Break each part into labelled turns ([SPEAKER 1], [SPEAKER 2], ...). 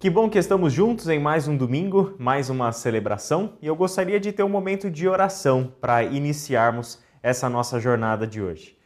[SPEAKER 1] Que bom que estamos juntos em mais um domingo, mais uma celebração, e eu gostaria de ter um momento de oração para iniciarmos essa nossa jornada de hoje.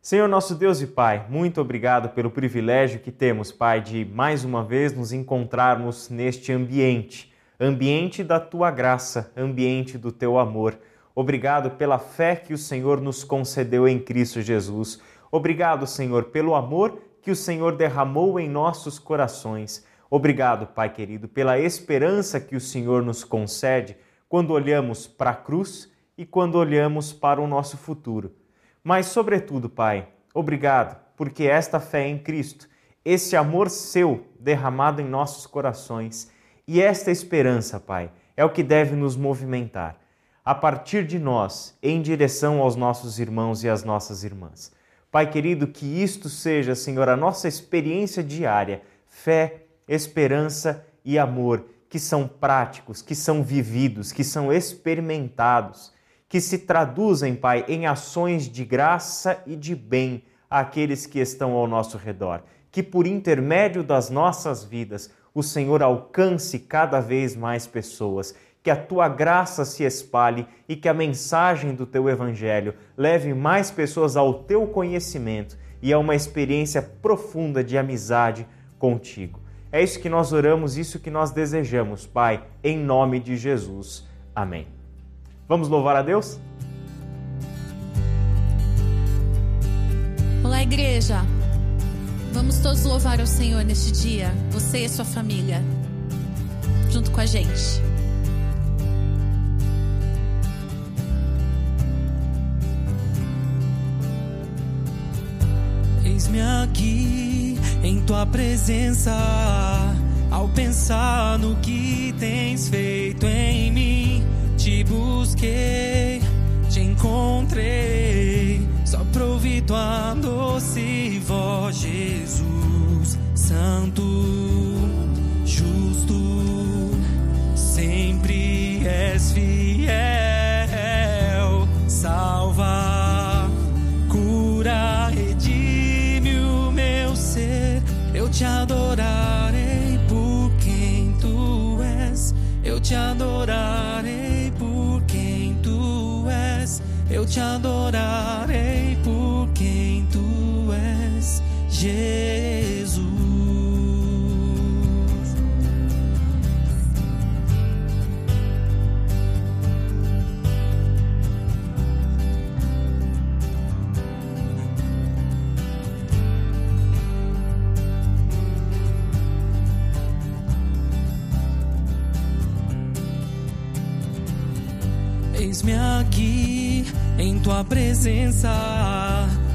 [SPEAKER 1] Senhor nosso Deus e Pai, muito obrigado pelo privilégio que temos, Pai, de mais uma vez nos encontrarmos neste ambiente, ambiente da tua graça, ambiente do teu amor. Obrigado pela fé que o Senhor nos concedeu em Cristo Jesus. Obrigado, Senhor, pelo amor que o Senhor derramou em nossos corações. Obrigado, Pai querido, pela esperança que o Senhor nos concede quando olhamos para a cruz e quando olhamos para o nosso futuro. Mas, sobretudo, Pai, obrigado porque esta fé em Cristo, esse amor seu derramado em nossos corações e esta esperança, Pai, é o que deve nos movimentar a partir de nós em direção aos nossos irmãos e às nossas irmãs. Pai querido, que isto seja, Senhor, a nossa experiência diária, fé, esperança e amor que são práticos, que são vividos, que são experimentados, que se traduzem, Pai, em ações de graça e de bem àqueles que estão ao nosso redor. Que por intermédio das nossas vidas o Senhor alcance cada vez mais pessoas, que a tua graça se espalhe e que a mensagem do teu evangelho leve mais pessoas ao teu conhecimento e a uma experiência profunda de amizade contigo. É isso que nós oramos, isso que nós desejamos, Pai, em nome de Jesus. Amém. Vamos louvar a Deus?
[SPEAKER 2] Olá, igreja. Vamos todos louvar ao Senhor neste dia, você e sua família, junto com a gente.
[SPEAKER 3] Eis-me aqui em tua presença. Ao pensar no que tens feito em mim, te busquei, te encontrei. Só pra ouvir tua doce voz, Jesus, Santo, justo, sempre és fiel. Te adorarei por quem tu és. Eu te adorarei por quem tu és. Eu te adorarei por quem tu és. Jesus. Em tua presença.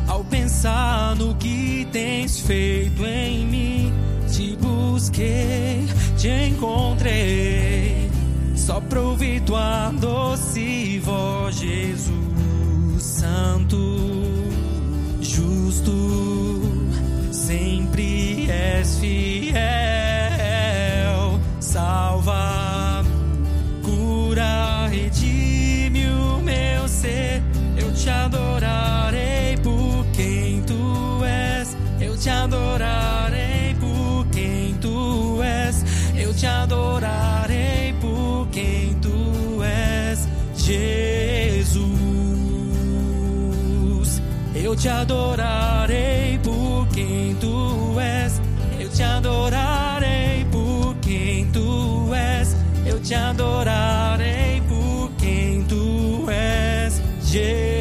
[SPEAKER 3] Ao pensar no que tens feito em mim, te busquei, te encontrei. Só pra ouvir tua doce voz, Jesus Santo, justo, sempre és fiel. Te adorarei por quem tu és. Eu te adorarei por quem tu és. Eu te adorarei por quem tu és, Jesus. Eu te adorarei por quem tu és. Eu te adorarei por quem tu és. Eu te adorarei por quem tu és, Jesus.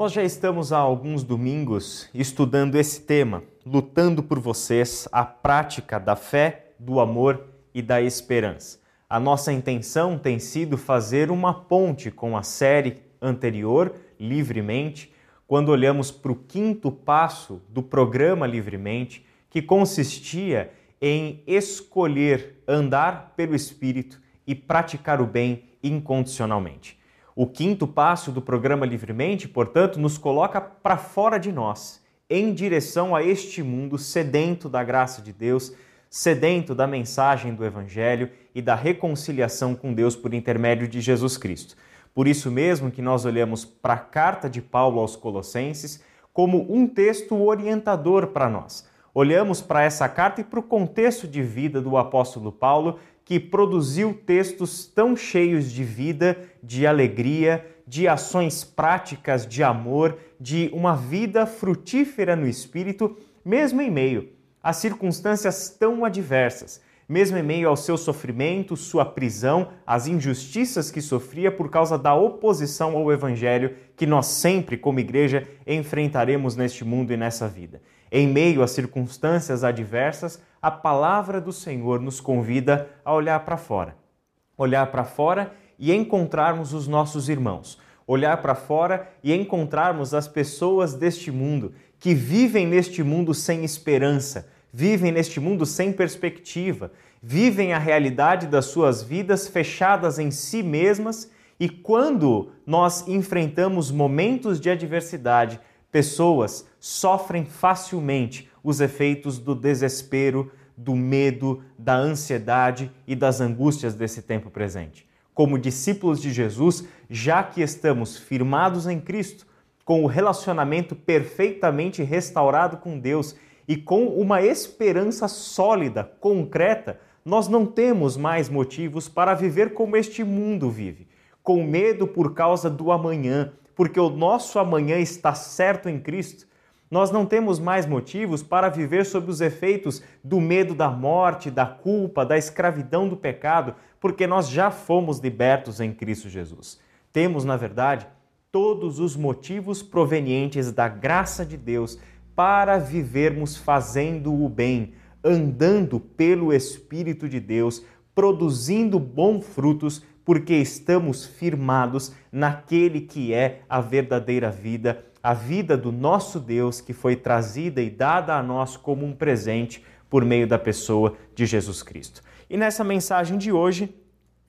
[SPEAKER 1] Nós já estamos há alguns domingos estudando esse tema, lutando por vocês a prática da fé, do amor e da esperança. A nossa intenção tem sido fazer uma ponte com a série anterior, Livremente, quando olhamos para o quinto passo do programa Livremente, que consistia em escolher andar pelo Espírito e praticar o bem incondicionalmente. O quinto passo do programa Livremente, portanto, nos coloca para fora de nós, em direção a este mundo sedento da graça de Deus, sedento da mensagem do Evangelho e da reconciliação com Deus por intermédio de Jesus Cristo. Por isso mesmo que nós olhamos para a carta de Paulo aos Colossenses como um texto orientador para nós. Olhamos para essa carta e para o contexto de vida do apóstolo Paulo que produziu textos tão cheios de vida, de alegria, de ações práticas de amor, de uma vida frutífera no espírito, mesmo em meio a circunstâncias tão adversas, mesmo em meio ao seu sofrimento, sua prisão, as injustiças que sofria por causa da oposição ao evangelho que nós sempre, como igreja, enfrentaremos neste mundo e nessa vida. Em meio a circunstâncias adversas, a palavra do Senhor nos convida a olhar para fora. Olhar para fora e encontrarmos os nossos irmãos. Olhar para fora e encontrarmos as pessoas deste mundo que vivem neste mundo sem esperança, vivem neste mundo sem perspectiva, vivem a realidade das suas vidas fechadas em si mesmas e quando nós enfrentamos momentos de adversidade, pessoas sofrem facilmente os efeitos do desespero, do medo, da ansiedade e das angústias desse tempo presente. Como discípulos de Jesus, já que estamos firmados em Cristo, com o relacionamento perfeitamente restaurado com Deus e com uma esperança sólida, concreta, nós não temos mais motivos para viver como este mundo vive, com medo por causa do amanhã, porque o nosso amanhã está certo em Cristo, nós não temos mais motivos para viver sob os efeitos do medo da morte, da culpa, da escravidão do pecado, porque nós já fomos libertos em Cristo Jesus. Temos, na verdade, todos os motivos provenientes da graça de Deus para vivermos fazendo o bem, andando pelo Espírito de Deus, produzindo bons frutos porque estamos firmados naquele que é a verdadeira vida, a vida do nosso Deus que foi trazida e dada a nós como um presente por meio da pessoa de Jesus Cristo. E nessa mensagem de hoje,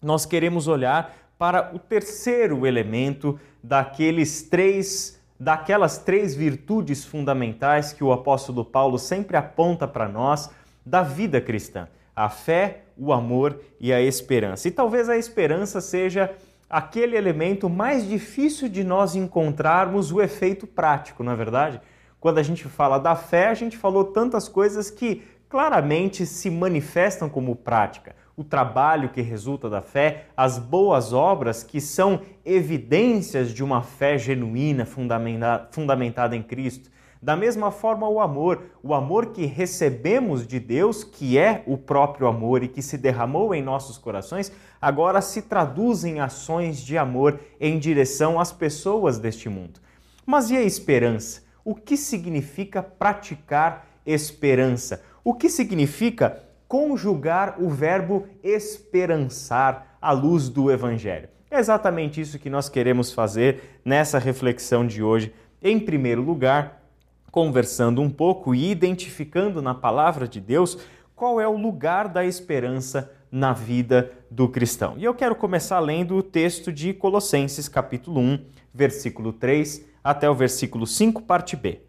[SPEAKER 1] nós queremos olhar para o terceiro elemento daqueles três daquelas três virtudes fundamentais que o apóstolo Paulo sempre aponta para nós da vida cristã: a fé, o amor e a esperança. E talvez a esperança seja aquele elemento mais difícil de nós encontrarmos o efeito prático, não é verdade? Quando a gente fala da fé, a gente falou tantas coisas que claramente se manifestam como prática. O trabalho que resulta da fé, as boas obras que são evidências de uma fé genuína, fundamentada em Cristo da mesma forma, o amor, o amor que recebemos de Deus, que é o próprio amor e que se derramou em nossos corações, agora se traduz em ações de amor em direção às pessoas deste mundo. Mas e a esperança? O que significa praticar esperança? O que significa conjugar o verbo esperançar à luz do Evangelho? É exatamente isso que nós queremos fazer nessa reflexão de hoje. Em primeiro lugar, conversando um pouco e identificando na palavra de Deus qual é o lugar da esperança na vida do cristão. E eu quero começar lendo o texto de Colossenses, capítulo 1, versículo 3 até o versículo 5, parte B.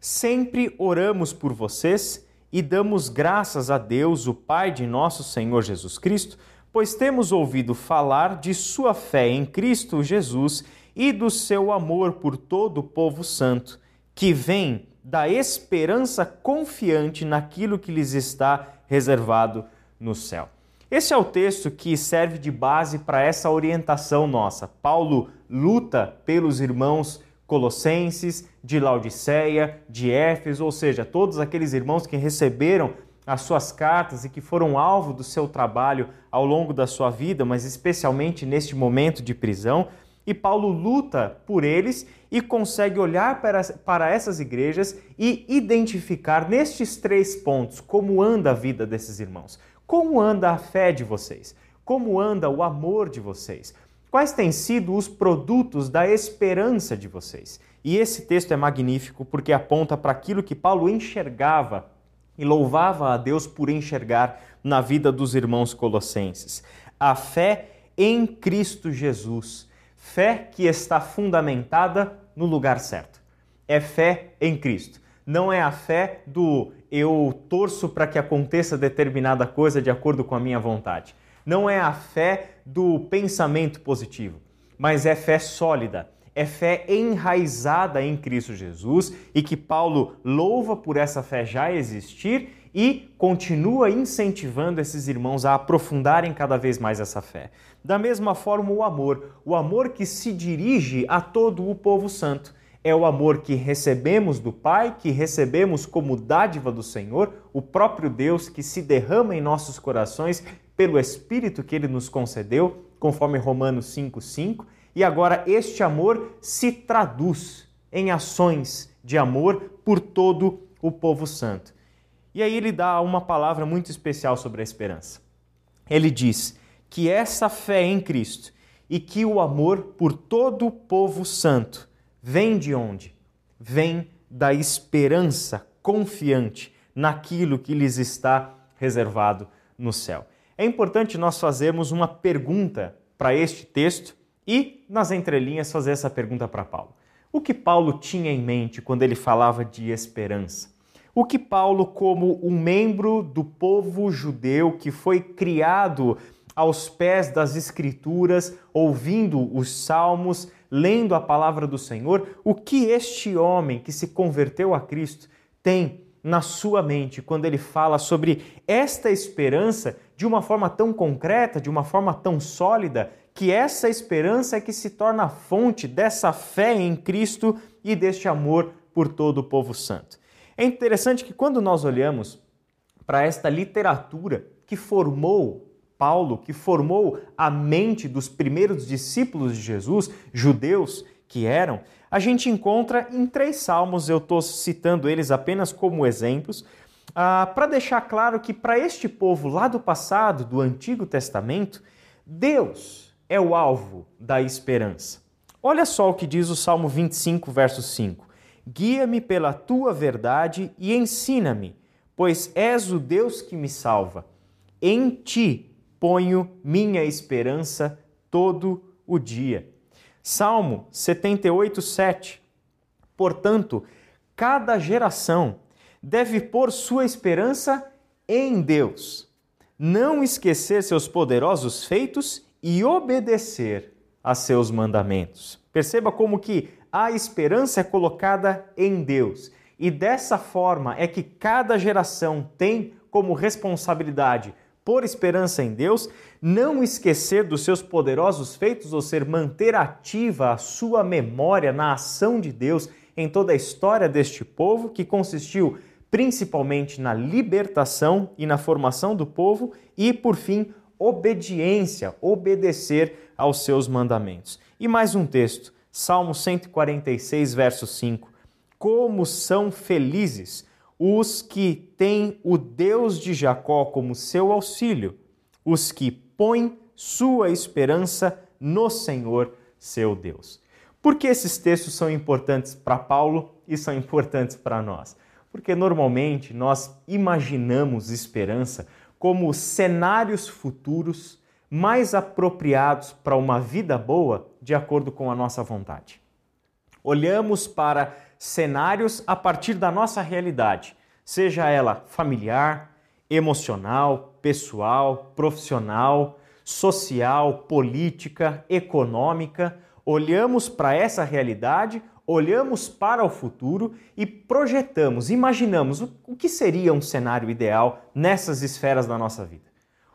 [SPEAKER 1] Sempre oramos por vocês e damos graças a Deus, o Pai de nosso Senhor Jesus Cristo, pois temos ouvido falar de sua fé em Cristo Jesus e do seu amor por todo o povo santo que vem da esperança confiante naquilo que lhes está reservado no céu. Esse é o texto que serve de base para essa orientação nossa. Paulo luta pelos irmãos colossenses, de Laodiceia, de Éfeso, ou seja, todos aqueles irmãos que receberam as suas cartas e que foram alvo do seu trabalho ao longo da sua vida, mas especialmente neste momento de prisão. E Paulo luta por eles e consegue olhar para, para essas igrejas e identificar nestes três pontos como anda a vida desses irmãos, como anda a fé de vocês, como anda o amor de vocês, quais têm sido os produtos da esperança de vocês. E esse texto é magnífico porque aponta para aquilo que Paulo enxergava e louvava a Deus por enxergar na vida dos irmãos colossenses. A fé em Cristo Jesus Fé que está fundamentada no lugar certo. É fé em Cristo. Não é a fé do eu torço para que aconteça determinada coisa de acordo com a minha vontade. Não é a fé do pensamento positivo, mas é fé sólida, é fé enraizada em Cristo Jesus e que Paulo louva por essa fé já existir e continua incentivando esses irmãos a aprofundarem cada vez mais essa fé. Da mesma forma, o amor, o amor que se dirige a todo o povo santo. É o amor que recebemos do Pai, que recebemos como dádiva do Senhor, o próprio Deus que se derrama em nossos corações pelo Espírito que ele nos concedeu, conforme Romanos 5,5. E agora este amor se traduz em ações de amor por todo o povo santo. E aí ele dá uma palavra muito especial sobre a esperança. Ele diz que essa fé em Cristo e que o amor por todo o povo santo vem de onde? Vem da esperança confiante naquilo que lhes está reservado no céu. É importante nós fazermos uma pergunta para este texto e, nas entrelinhas, fazer essa pergunta para Paulo. O que Paulo tinha em mente quando ele falava de esperança? O que Paulo, como um membro do povo judeu que foi criado aos pés das Escrituras, ouvindo os salmos, lendo a palavra do Senhor, o que este homem que se converteu a Cristo tem na sua mente quando ele fala sobre esta esperança de uma forma tão concreta, de uma forma tão sólida, que essa esperança é que se torna a fonte dessa fé em Cristo e deste amor por todo o povo santo. É interessante que quando nós olhamos para esta literatura que formou Paulo, que formou a mente dos primeiros discípulos de Jesus, judeus que eram, a gente encontra em três salmos, eu estou citando eles apenas como exemplos, ah, para deixar claro que para este povo lá do passado, do Antigo Testamento, Deus é o alvo da esperança. Olha só o que diz o Salmo 25, verso 5. Guia-me pela tua verdade e ensina-me, pois és o Deus que me salva. Em ti ponho minha esperança todo o dia. Salmo 78, 7. Portanto, cada geração deve pôr sua esperança em Deus, não esquecer seus poderosos feitos e obedecer a seus mandamentos. Perceba como que a esperança é colocada em Deus. E dessa forma é que cada geração tem como responsabilidade, por esperança em Deus, não esquecer dos seus poderosos feitos, ou ser manter ativa a sua memória na ação de Deus em toda a história deste povo, que consistiu principalmente na libertação e na formação do povo, e por fim, obediência, obedecer aos seus mandamentos. E mais um texto, Salmo 146, verso 5. Como são felizes os que têm o Deus de Jacó como seu auxílio, os que põem sua esperança no Senhor, seu Deus. Por que esses textos são importantes para Paulo e são importantes para nós? Porque normalmente nós imaginamos esperança como cenários futuros mais apropriados para uma vida boa de acordo com a nossa vontade. Olhamos para cenários a partir da nossa realidade, seja ela familiar, emocional, pessoal, profissional, social, política, econômica. Olhamos para essa realidade, olhamos para o futuro e projetamos, imaginamos o que seria um cenário ideal nessas esferas da nossa vida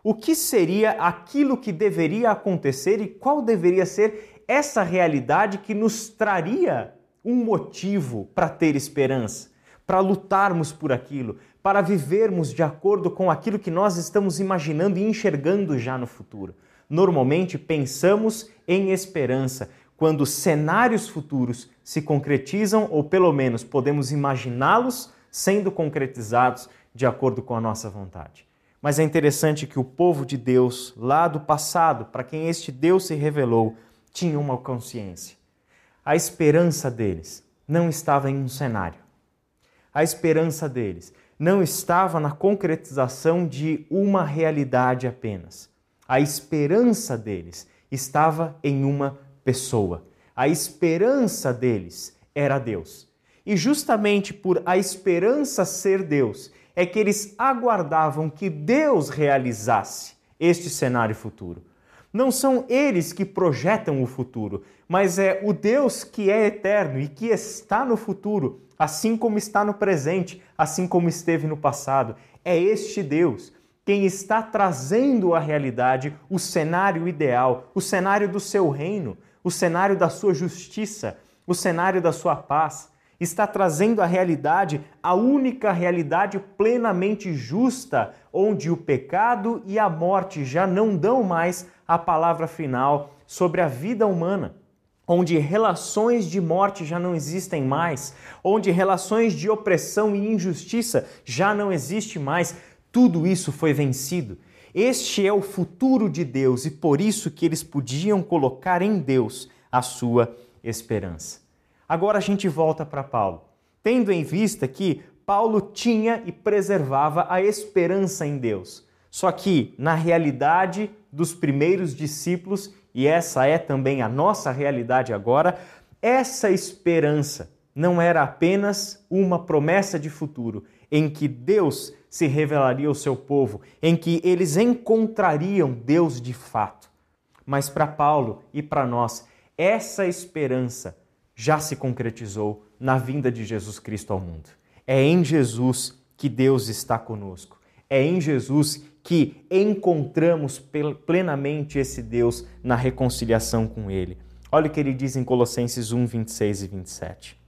[SPEAKER 1] o que seria aquilo que deveria acontecer e qual deveria ser essa realidade que nos traria um motivo para ter esperança, para lutarmos por aquilo, para vivermos de acordo com aquilo que nós estamos imaginando e enxergando já no futuro. Normalmente pensamos em esperança quando cenários futuros se concretizam, ou pelo menos podemos imaginá-los sendo concretizados de acordo com a nossa vontade. Mas é interessante que o povo de Deus, lá do passado, para quem este Deus se revelou, tinha uma consciência. A esperança deles não estava em um cenário. A esperança deles não estava na concretização de uma realidade apenas. A esperança deles estava em uma pessoa. A esperança deles era Deus. E justamente por a esperança ser Deus, é que eles aguardavam que Deus realizasse este cenário futuro. Não são eles que projetam o futuro, mas é o Deus que é eterno e que está no futuro, assim como está no presente, assim como esteve no passado. É este Deus quem está trazendo à realidade o cenário ideal, o cenário do seu reino, o cenário da sua justiça, o cenário da sua paz está trazendo à realidade a única realidade plenamente justa, onde o pecado e a morte já não dão mais a palavra final sobre a vida humana. Onde relações de morte já não existem mais, onde relações de opressão e injustiça já não existe mais, tudo isso foi vencido. Este é o futuro de Deus e por isso que eles podiam colocar em Deus a sua esperança. Agora a gente volta para Paulo, tendo em vista que Paulo tinha e preservava a esperança em Deus. Só que, na realidade dos primeiros discípulos, e essa é também a nossa realidade agora, essa esperança não era apenas uma promessa de futuro, em que Deus se revelaria ao seu povo, em que eles encontrariam Deus de fato. Mas para Paulo e para nós, essa esperança já se concretizou na vinda de Jesus Cristo ao mundo. É em Jesus que Deus está conosco. É em Jesus que encontramos plenamente esse Deus na reconciliação com Ele. Olha o que ele diz em Colossenses 1, 26 e 27.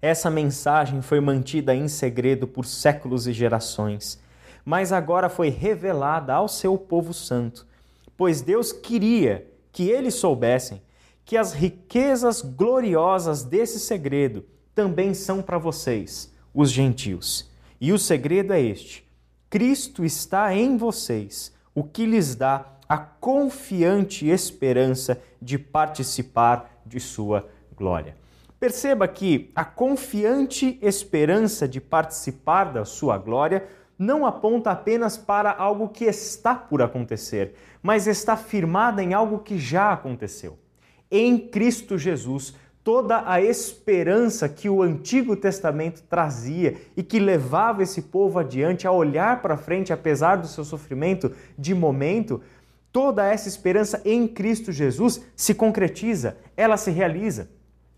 [SPEAKER 1] Essa mensagem foi mantida em segredo por séculos e gerações, mas agora foi revelada ao seu povo santo, pois Deus queria que eles soubessem que as riquezas gloriosas desse segredo também são para vocês, os gentios. E o segredo é este: Cristo está em vocês, o que lhes dá a confiante esperança de participar de sua glória. Perceba que a confiante esperança de participar da sua glória não aponta apenas para algo que está por acontecer, mas está firmada em algo que já aconteceu em Cristo Jesus toda a esperança que o Antigo Testamento trazia e que levava esse povo adiante a olhar para frente, apesar do seu sofrimento de momento, toda essa esperança em Cristo Jesus se concretiza, ela se realiza.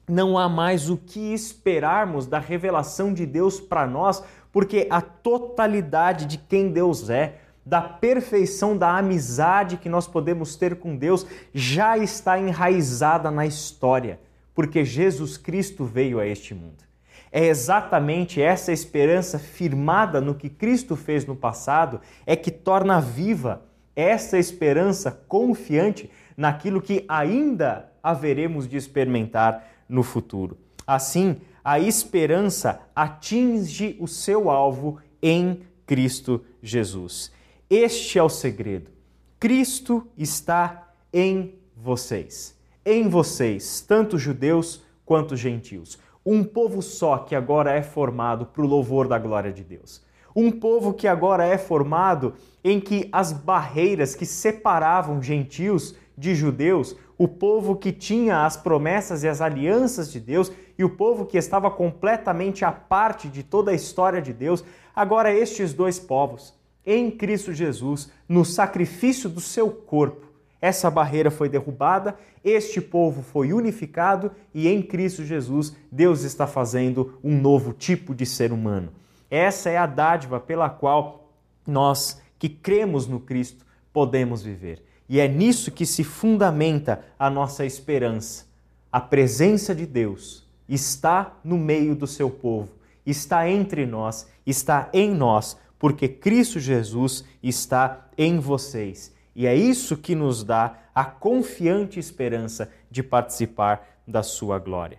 [SPEAKER 1] Não há mais o que esperarmos da revelação de Deus para nós, porque a totalidade de quem Deus é, da perfeição da amizade que nós podemos ter com Deus já está enraizada na história, porque Jesus Cristo veio a este mundo. É exatamente essa esperança firmada no que Cristo fez no passado é que torna viva essa esperança confiante naquilo que ainda haveremos de experimentar no futuro. Assim, a esperança atinge o seu alvo em Cristo Jesus. Este é o segredo. Cristo está em vocês. Em vocês, tanto judeus quanto gentios. Um povo só que agora é formado para o louvor da glória de Deus. Um povo que agora é formado em que as barreiras que separavam gentios de judeus, o povo que tinha as promessas e as alianças de Deus e o povo que estava completamente à parte de toda a história de Deus, agora estes dois povos em Cristo Jesus, no sacrifício do seu corpo. Essa barreira foi derrubada, este povo foi unificado e em Cristo Jesus Deus está fazendo um novo tipo de ser humano. Essa é a dádiva pela qual nós que cremos no Cristo podemos viver. E é nisso que se fundamenta a nossa esperança. A presença de Deus está no meio do seu povo, está entre nós, está em nós porque Cristo Jesus está em vocês. E é isso que nos dá a confiante esperança de participar da sua glória.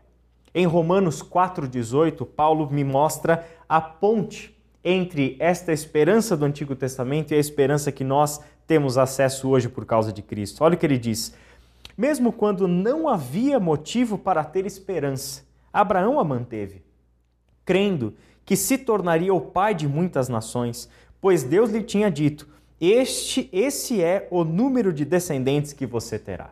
[SPEAKER 1] Em Romanos 4,18, Paulo me mostra a ponte entre esta esperança do Antigo Testamento e a esperança que nós temos acesso hoje por causa de Cristo. Olha o que ele diz: Mesmo quando não havia motivo para ter esperança, Abraão a manteve, crendo que se tornaria o pai de muitas nações, pois Deus lhe tinha dito: este, esse é o número de descendentes que você terá.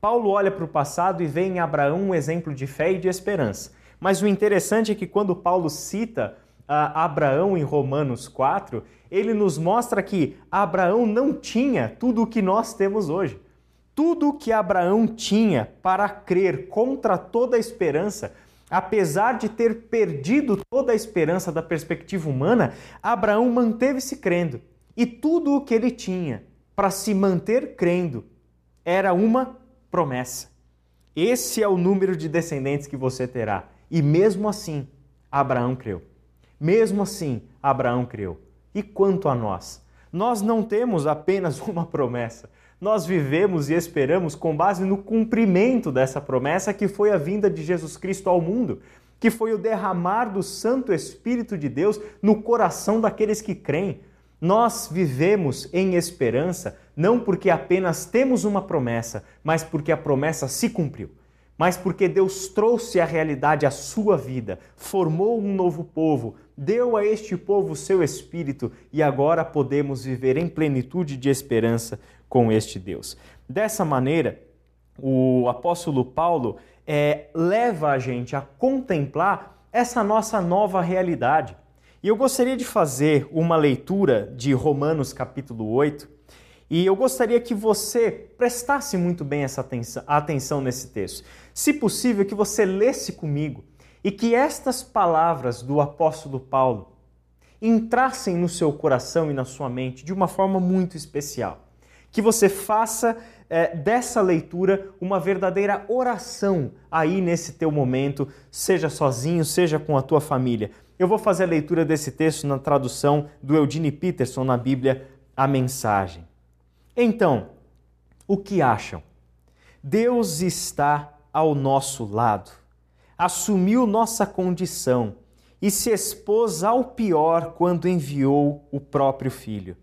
[SPEAKER 1] Paulo olha para o passado e vê em Abraão um exemplo de fé e de esperança. Mas o interessante é que quando Paulo cita uh, Abraão em Romanos 4, ele nos mostra que Abraão não tinha tudo o que nós temos hoje. Tudo o que Abraão tinha para crer contra toda a esperança, apesar de ter perdido toda a esperança da perspectiva humana, Abraão manteve-se crendo. E tudo o que ele tinha para se manter crendo era uma promessa. Esse é o número de descendentes que você terá. E mesmo assim, Abraão creu. Mesmo assim, Abraão creu. E quanto a nós? Nós não temos apenas uma promessa. Nós vivemos e esperamos com base no cumprimento dessa promessa que foi a vinda de Jesus Cristo ao mundo, que foi o derramar do Santo Espírito de Deus no coração daqueles que creem. Nós vivemos em esperança não porque apenas temos uma promessa, mas porque a promessa se cumpriu. Mas porque Deus trouxe a realidade à sua vida, formou um novo povo, deu a este povo o seu espírito e agora podemos viver em plenitude de esperança com este Deus. Dessa maneira, o apóstolo Paulo é, leva a gente a contemplar essa nossa nova realidade. E eu gostaria de fazer uma leitura de Romanos capítulo 8, e eu gostaria que você prestasse muito bem essa atenção, atenção nesse texto. Se possível, que você lesse comigo e que estas palavras do apóstolo Paulo entrassem no seu coração e na sua mente de uma forma muito especial. Que você faça é, dessa leitura uma verdadeira oração aí nesse teu momento, seja sozinho, seja com a tua família. Eu vou fazer a leitura desse texto na tradução do Eugene Peterson na Bíblia, a mensagem. Então, o que acham? Deus está ao nosso lado, assumiu nossa condição e se expôs ao pior quando enviou o próprio Filho.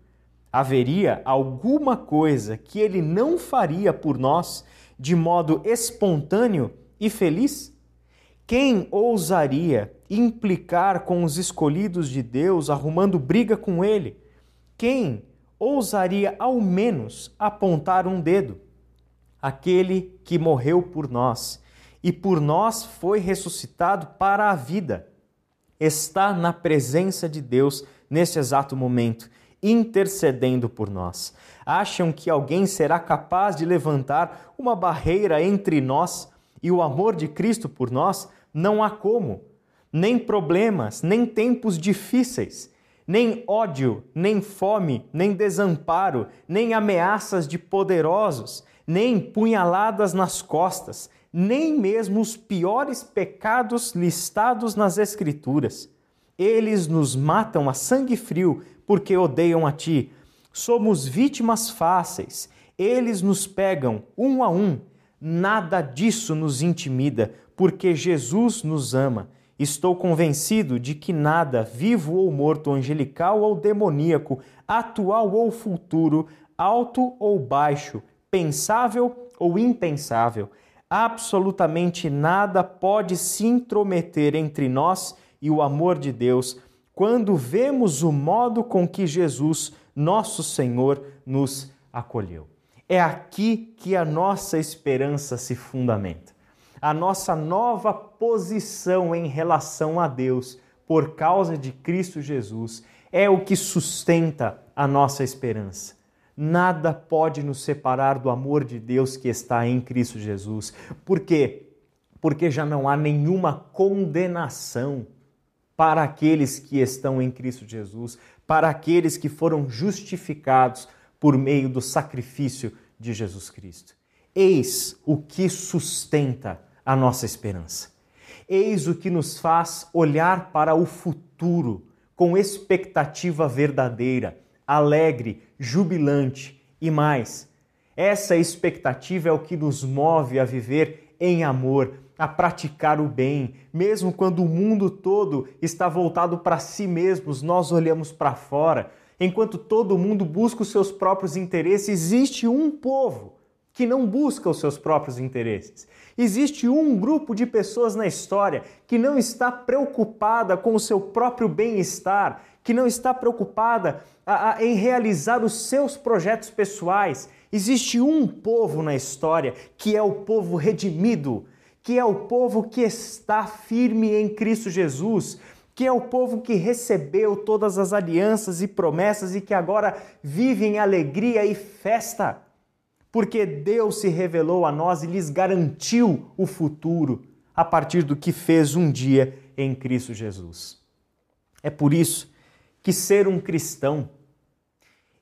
[SPEAKER 1] Haveria alguma coisa que ele não faria por nós de modo espontâneo e feliz? Quem ousaria implicar com os escolhidos de Deus, arrumando briga com ele? Quem ousaria ao menos apontar um dedo? Aquele que morreu por nós e por nós foi ressuscitado para a vida, está na presença de Deus nesse exato momento, intercedendo por nós. Acham que alguém será capaz de levantar uma barreira entre nós e o amor de Cristo por nós? Não há como nem problemas, nem tempos difíceis, nem ódio, nem fome, nem desamparo, nem ameaças de poderosos, nem punhaladas nas costas, nem mesmo os piores pecados listados nas Escrituras. Eles nos matam a sangue frio porque odeiam a ti. Somos vítimas fáceis. Eles nos pegam um a um. Nada disso nos intimida, porque Jesus nos ama Estou convencido de que nada, vivo ou morto, angelical ou demoníaco, atual ou futuro, alto ou baixo, pensável ou impensável, absolutamente nada pode se intrometer entre nós e o amor de Deus quando vemos o modo com que Jesus, nosso Senhor, nos acolheu. É aqui que a nossa esperança se fundamenta a nossa nova posição em relação a Deus por causa de Cristo Jesus é o que sustenta a nossa esperança. Nada pode nos separar do amor de Deus que está em Cristo Jesus. Por quê? Porque já não há nenhuma condenação para aqueles que estão em Cristo Jesus, para aqueles que foram justificados por meio do sacrifício de Jesus Cristo. Eis o que sustenta a nossa esperança. Eis o que nos faz olhar para o futuro com expectativa verdadeira, alegre, jubilante E mais, essa expectativa é o que nos move a viver em amor, a praticar o bem. Mesmo quando o mundo todo está voltado para si mesmos, nós olhamos para fora. Enquanto todo mundo busca os seus próprios interesses, existe um povo que não busca os seus próprios interesses. Existe um grupo de pessoas na história que não está preocupada com o seu próprio bem-estar, que não está preocupada a, a, em realizar os seus projetos pessoais. Existe um povo na história que é o povo redimido, que é o povo que está firme em Cristo Jesus, que é o povo que recebeu todas as alianças e promessas e que agora vive em alegria e festa porque Deus se revelou a nós e lhes garantiu o futuro a partir do que fez um dia em Cristo Jesus. É por isso que ser um cristão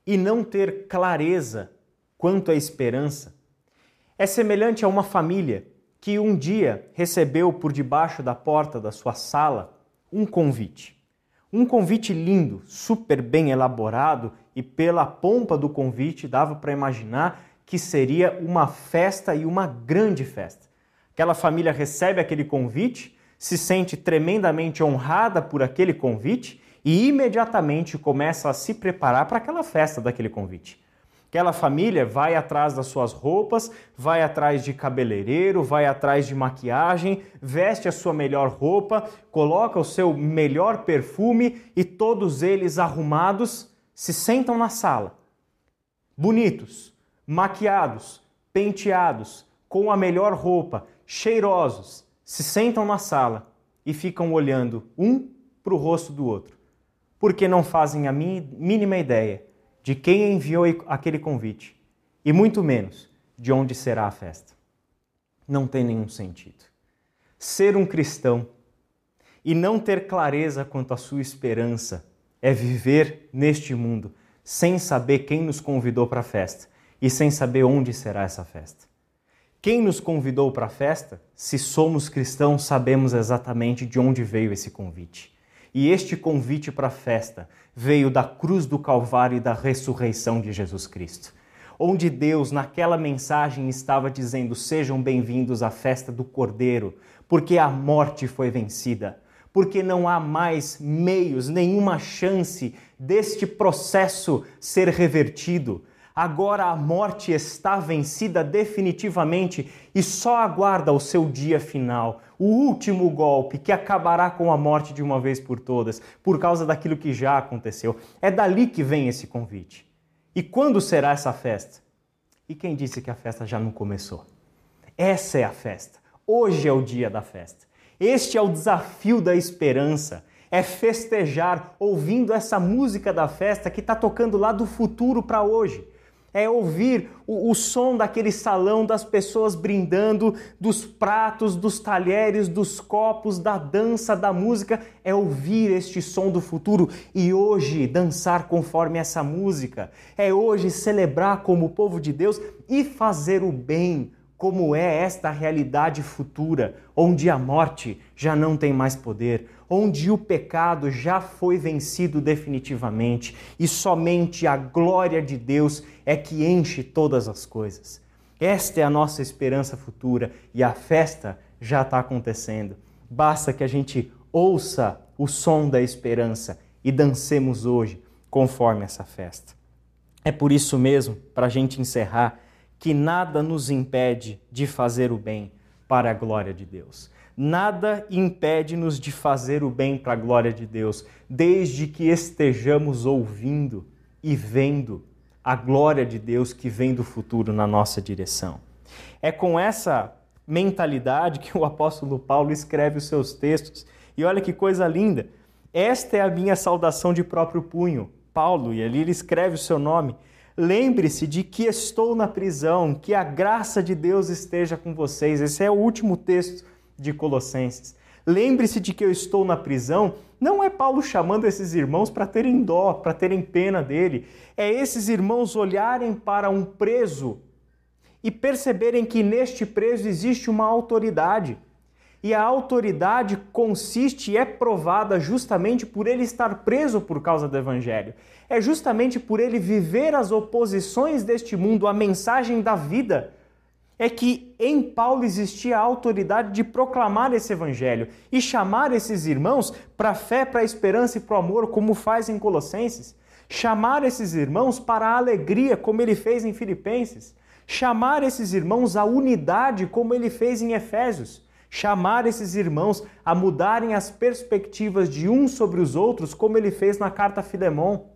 [SPEAKER 1] e não ter clareza quanto à esperança é semelhante a uma família que um dia recebeu por debaixo da porta da sua sala um convite. Um convite lindo, super bem elaborado e pela pompa do convite dava para imaginar que seria uma festa e uma grande festa. Aquela família recebe aquele convite, se sente tremendamente honrada por aquele convite e imediatamente começa a se preparar para aquela festa daquele convite. Aquela família vai atrás das suas roupas, vai atrás de cabeleireiro, vai atrás de maquiagem, veste a sua melhor roupa, coloca o seu melhor perfume e todos eles arrumados se sentam na sala. Bonitos, maquiados, penteados, com a melhor roupa, cheirosos, se sentam na sala e ficam olhando um para o rosto do outro, porque não fazem a mínima ideia de quem enviou aquele convite e muito menos de onde será a festa. Não tem nenhum sentido. Ser um cristão e não ter clareza quanto à sua esperança é viver neste mundo sem saber quem nos convidou para a festa e sem saber onde será essa festa. Quem nos convidou para a festa? Se somos cristãos, sabemos exatamente de onde veio esse convite. E este convite para a festa veio da cruz do Calvário e da ressurreição de Jesus Cristo. Onde Deus, naquela mensagem, estava dizendo: Sejam bem-vindos à festa do Cordeiro, porque a morte foi vencida, porque não há mais meios, nenhuma chance deste processo ser revertido Agora a morte está vencida definitivamente e só aguarda o seu dia final, o último golpe que acabará com a morte de uma vez por todas, por causa daquilo que já aconteceu. É dali que vem esse convite. E quando será essa festa? E quem disse que a festa já não começou? Essa é a festa. Hoje é o dia da festa. Este é o desafio da esperança. É festejar ouvindo essa música da festa que está tocando lá do futuro para hoje é ouvir o, o, som daquele salão das pessoas brindando, dos pratos, dos talheres, dos copos, da dança, da música, é ouvir este som do futuro e hoje dançar conforme essa música, é hoje celebrar como povo de Deus e fazer o bem, como é esta realidade futura, onde a morte já não tem mais poder, onde o pecado já foi vencido definitivamente e somente a glória de Deus é que enche todas as coisas. Esta é a nossa esperança futura e a festa já está acontecendo. Basta que a gente ouça o som da esperança e dancemos hoje conforme essa festa. É por isso mesmo, para a gente encerrar, que nada nos impede de fazer o bem para a glória de Deus. Nada impede-nos de fazer o bem para a glória de Deus, desde que estejamos ouvindo e vendo a glória de Deus que vem do futuro na nossa direção. É com essa mentalidade que o apóstolo Paulo escreve os seus textos. E olha que coisa linda! Esta é a minha saudação de próprio punho. Paulo, e ali ele escreve o seu nome. Lembre-se de que estou na prisão, que a graça de Deus esteja com vocês. Esse é o último texto de Colossenses. Lembre-se de que eu estou na prisão. Não é Paulo chamando esses irmãos para terem dó, para terem pena dele. É esses irmãos olharem para um preso e perceberem que neste preso existe uma autoridade. E a autoridade consiste e é provada justamente por ele estar preso por causa do Evangelho. É justamente por ele viver as oposições deste mundo, a mensagem da vida. É que em Paulo existia a autoridade de proclamar esse Evangelho e chamar esses irmãos para a fé, para a esperança e para o amor, como faz em Colossenses. Chamar esses irmãos para a alegria, como ele fez em Filipenses. Chamar esses irmãos à unidade, como ele fez em Efésios chamar esses irmãos a mudarem as perspectivas de uns sobre os outros, como ele fez na carta a Filemon.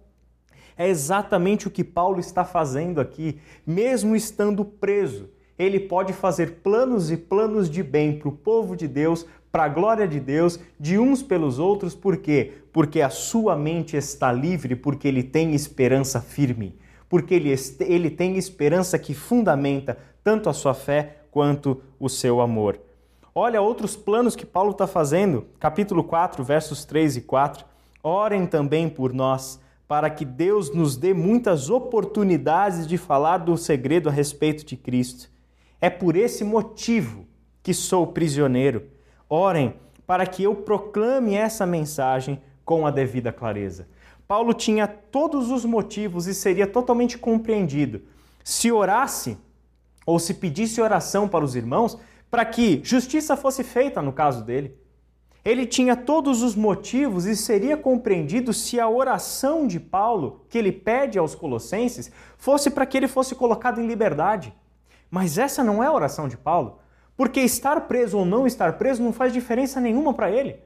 [SPEAKER 1] É exatamente o que Paulo está fazendo aqui, mesmo estando preso. Ele pode fazer planos e planos de bem para o povo de Deus, para a glória de Deus, de uns pelos outros, por quê? Porque a sua mente está livre, porque ele tem esperança firme, porque ele, ele tem esperança que fundamenta tanto a sua fé quanto o seu amor. Olha outros planos que Paulo está fazendo, capítulo 4, versos 3 e 4. Orem também por nós, para que Deus nos dê muitas oportunidades de falar do segredo a respeito de Cristo. É por esse motivo que sou prisioneiro. Orem para que eu proclame essa mensagem com a devida clareza. Paulo tinha todos os motivos e seria totalmente compreendido se orasse ou se pedisse oração para os irmãos para que justiça fosse feita no caso dele. Ele tinha todos os motivos e seria compreendido se a oração de Paulo, que ele pede aos Colossenses, fosse para que ele fosse colocado em liberdade. Mas essa não é a oração de Paulo, porque estar preso ou não estar preso não faz diferença nenhuma para ele.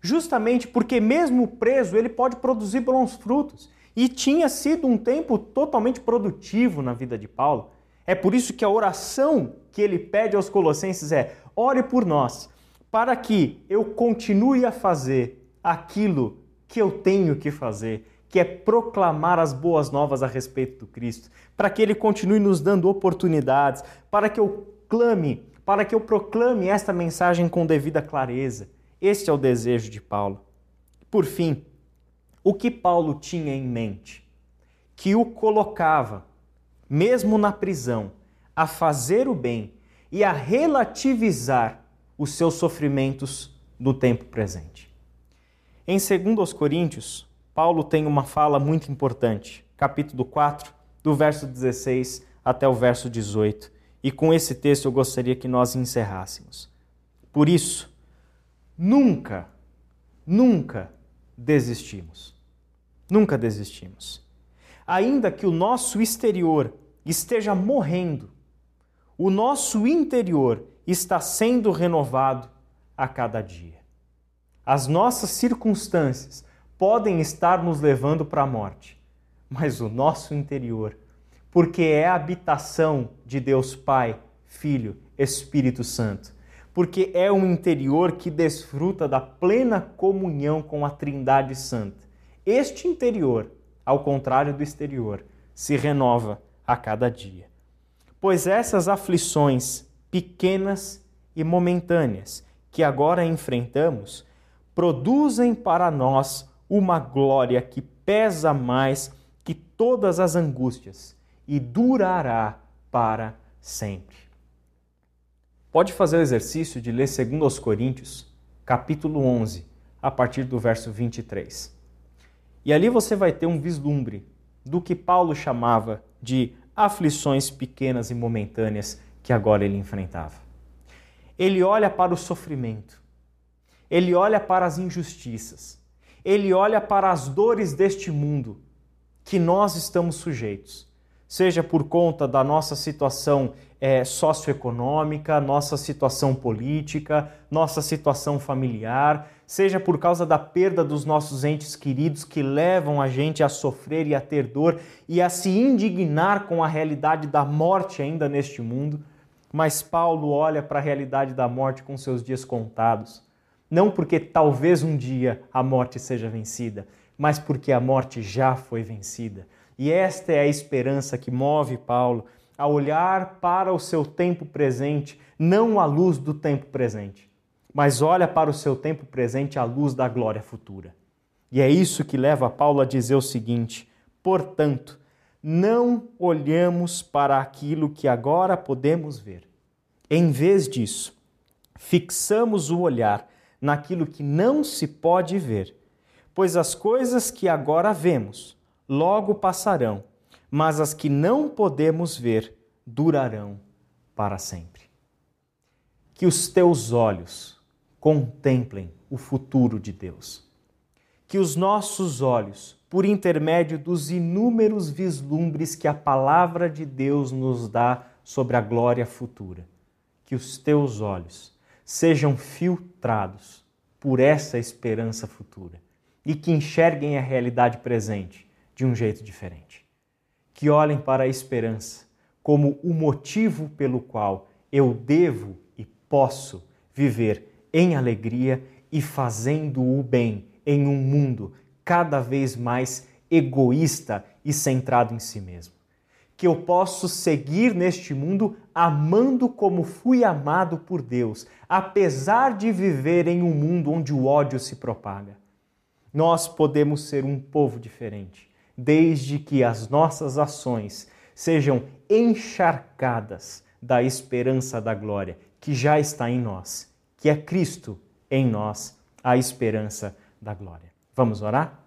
[SPEAKER 1] Justamente porque, mesmo preso, ele pode produzir bons frutos. E tinha sido um tempo totalmente produtivo na vida de Paulo. É por isso que a oração que ele pede aos Colossenses é: ore por nós, para que eu continue a fazer aquilo que eu tenho que fazer, que é proclamar as boas novas a respeito do Cristo, para que ele continue nos dando oportunidades, para que eu clame, para que eu proclame esta mensagem com devida clareza. Este é o desejo de Paulo. Por fim, o que Paulo tinha em mente? Que o colocava mesmo na prisão, a fazer o bem e a relativizar os seus sofrimentos no tempo presente. Em 2 Coríntios, Paulo tem uma fala muito importante, capítulo 4, do verso 16 até o verso 18. E com esse texto eu gostaria que nós encerrássemos. Por isso, nunca, nunca desistimos. Nunca desistimos. Ainda que o nosso exterior esteja morrendo, o nosso interior está sendo renovado a cada dia. As nossas circunstâncias podem estar nos levando para a morte, mas o nosso interior, porque é a habitação de Deus Pai, Filho, Espírito Santo, porque é um interior que desfruta da plena comunhão com a Trindade Santa. Este interior, ao contrário do exterior, se renova a cada dia. Pois essas aflições pequenas e momentâneas que agora enfrentamos produzem para nós uma glória que pesa mais que todas as angústias e durará para sempre. Pode fazer o exercício de ler 2 Coríntios, capítulo 11, a partir do verso 23. E ali você vai ter um vislumbre do que Paulo chamava de aflições pequenas e momentâneas que agora ele enfrentava. Ele olha para o sofrimento, ele olha para as injustiças, ele olha para as dores deste mundo que nós estamos sujeitos, seja por conta da nossa situação é, socioeconômica, nossa situação política, nossa situação familiar, seja por causa da perda dos nossos entes queridos que levam a gente a sofrer e a ter dor e a se indignar com a realidade da morte ainda neste mundo. Mas Paulo olha para a realidade da morte com seus dias contados. Não porque talvez um dia a morte seja vencida, mas porque a morte já foi vencida. E esta é a esperança que move Paulo a olhar para o seu tempo presente, não à luz do tempo presente mas olha para o seu tempo presente à luz da glória futura. E é isso que leva Paulo a dizer o seguinte: portanto, não olhamos para aquilo que agora podemos ver. Em vez disso, fixamos o olhar naquilo que não se pode ver, pois as coisas que agora vemos logo passarão, mas as que não podemos ver durarão para sempre. Que os teus olhos contemplem o futuro de Deus. Que os nossos olhos, por intermédio dos inúmeros vislumbres que a palavra de Deus nos dá sobre a glória futura, que os teus olhos sejam filtrados por essa esperança futura e que enxerguem a realidade presente de um jeito diferente. Que olhem para a esperança como o motivo pelo qual eu devo e posso viver em alegria e fazendo o bem em um mundo cada vez mais egoísta e centrado em si mesmo. Que eu posso seguir neste mundo amando como fui amado por Deus, apesar de viver em um mundo onde o ódio se propaga. Nós podemos ser um povo diferente, desde que as nossas ações sejam encharcadas da esperança da glória que já está em nós, que é Cristo em nós, a esperança da glória. Vamos orar?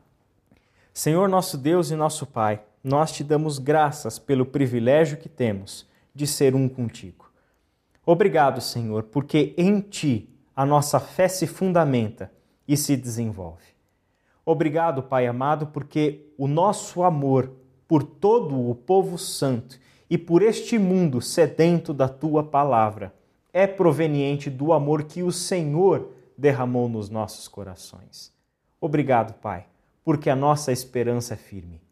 [SPEAKER 1] Senhor nosso Deus e nosso Pai, nós te damos graças pelo privilégio que temos de ser um contigo. Obrigado, Senhor, porque em ti a nossa fé se fundamenta e se desenvolve. Obrigado, Pai amado, porque o nosso amor por todo o povo santo e por este mundo sedento da tua palavra é proveniente do amor que o Senhor derramou nos nossos corações. Obrigado, Pai, porque a nossa esperança é firme.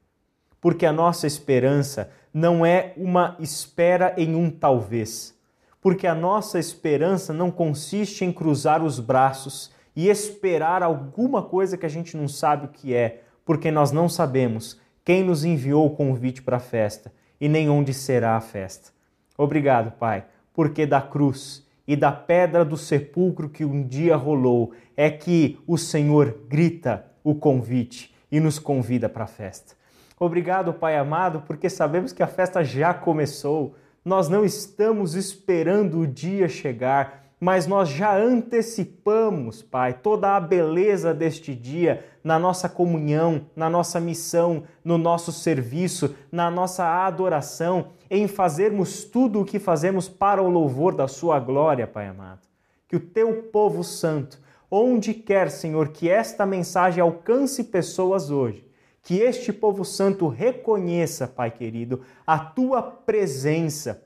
[SPEAKER 1] Porque a nossa esperança não é uma espera em um talvez. Porque a nossa esperança não consiste em cruzar os braços e esperar alguma coisa que a gente não sabe o que é, porque nós não sabemos quem nos enviou o convite para a festa e nem onde será a festa. Obrigado, Pai, porque da cruz e da pedra do sepulcro que um dia rolou é que o Senhor grita o convite e nos convida para a festa. Obrigado, Pai amado, porque sabemos que a festa já começou. Nós não estamos esperando o dia chegar mas nós já antecipamos, Pai, toda a beleza deste dia na nossa comunhão, na nossa missão, no nosso serviço, na nossa adoração, em fazermos tudo o que fazemos para o louvor da Sua glória, Pai amado. Que o Teu povo santo, onde quer, Senhor, que esta mensagem alcance pessoas hoje, que este povo santo reconheça, Pai querido, a Tua presença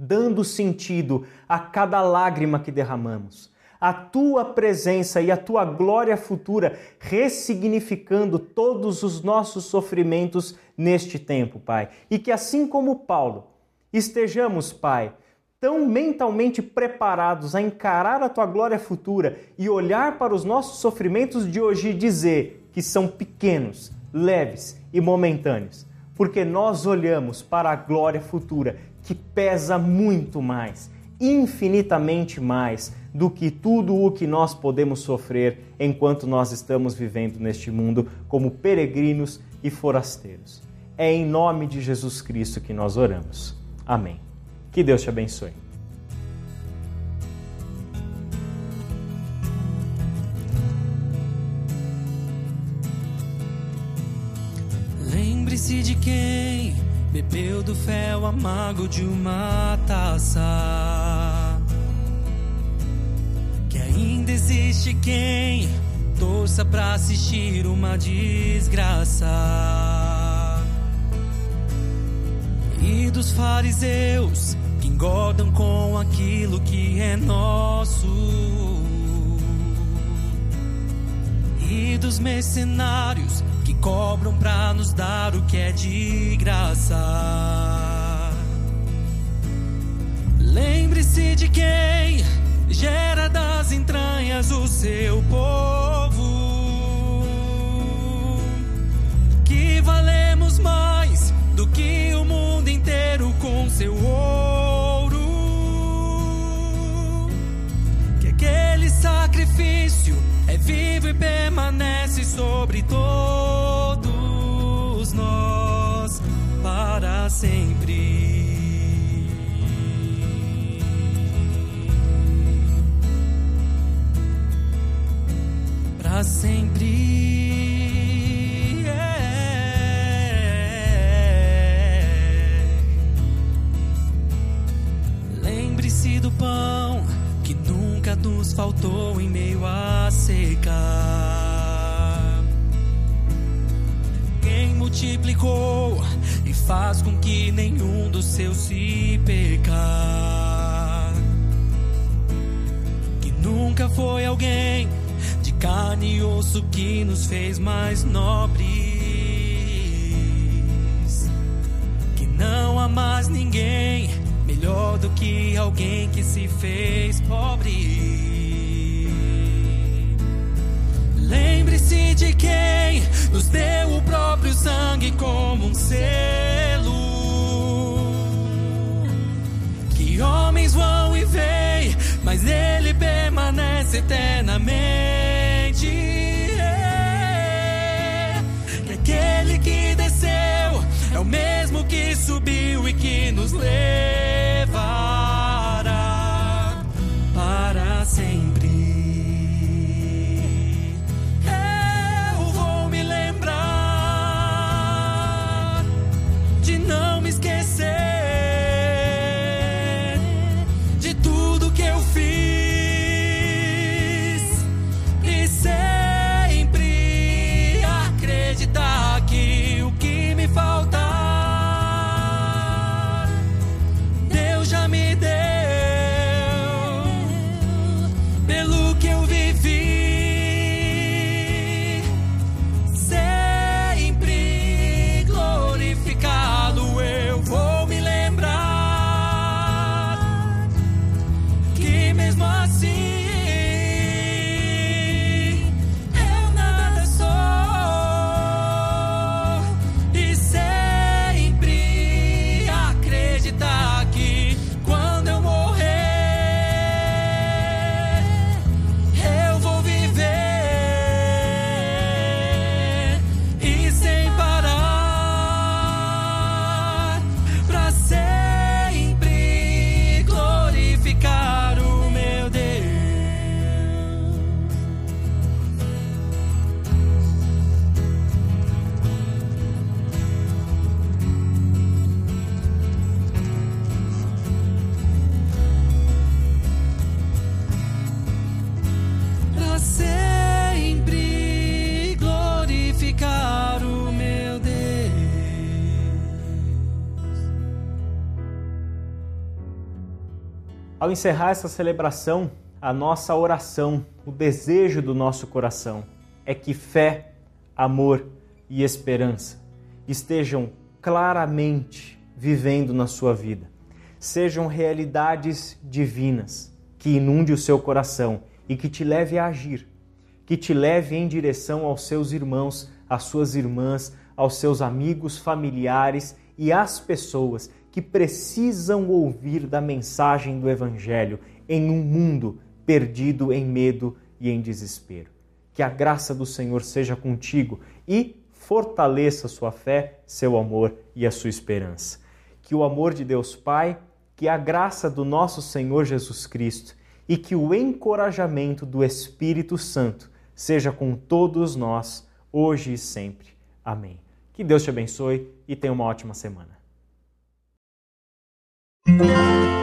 [SPEAKER 1] dando sentido a cada lágrima que derramamos. A tua presença e a tua glória futura ressignificando todos os nossos sofrimentos neste tempo, Pai. E que assim como Paulo, estejamos, Pai, tão mentalmente preparados a encarar a tua glória futura e olhar para os nossos sofrimentos de hoje e dizer que são pequenos, leves e momentâneos, porque nós olhamos para a glória futura que pesa muito mais, infinitamente mais do que tudo o que nós podemos sofrer enquanto nós estamos vivendo neste mundo como peregrinos e forasteiros. É em nome de Jesus Cristo que nós oramos. Amém. Que Deus te abençoe.
[SPEAKER 3] De quem bebeu do fel amargo de uma taça. Que ainda existe quem torça pra assistir uma desgraça. E dos fariseus que engordam com aquilo que é nosso. E dos mercenários cobram pra nos dar o que é de graça. Lembre-se de quem gera das entranhas o seu povo. Que valemos mais do que o mundo inteiro com seu ouro. Que aquele sacrifício é vivo e permanece sobre todos sempre. É. Lembre-se do pão que nunca nos faltou em meio a secar. Quem multiplicou e faz com que nenhum dos seus se pecar. Que nunca foi alguém carne e osso que nos fez mais nobres. Que não há mais ninguém melhor do que alguém que se fez pobre. Lembre-se de quem nos deu o próprio sangue como um selo. Que homens vão e vêm, mas ele permanece eternamente. E que
[SPEAKER 1] Ao encerrar essa celebração, a nossa oração, o desejo do nosso coração é que fé, amor e esperança estejam claramente vivendo na sua vida. Sejam realidades divinas que inunde o seu coração e que te leve a agir, que te leve em direção aos seus irmãos, às suas irmãs, aos seus amigos, familiares e às pessoas que precisam ouvir da mensagem do Evangelho em um mundo perdido em medo e em desespero. Que a graça do Senhor seja contigo e fortaleça sua fé, seu amor e a sua esperança. Que o amor de Deus Pai, que a graça do nosso Senhor Jesus Cristo e que o encorajamento do Espírito Santo seja com todos nós, hoje e sempre. Amém. Que Deus te abençoe e tenha uma ótima semana. Música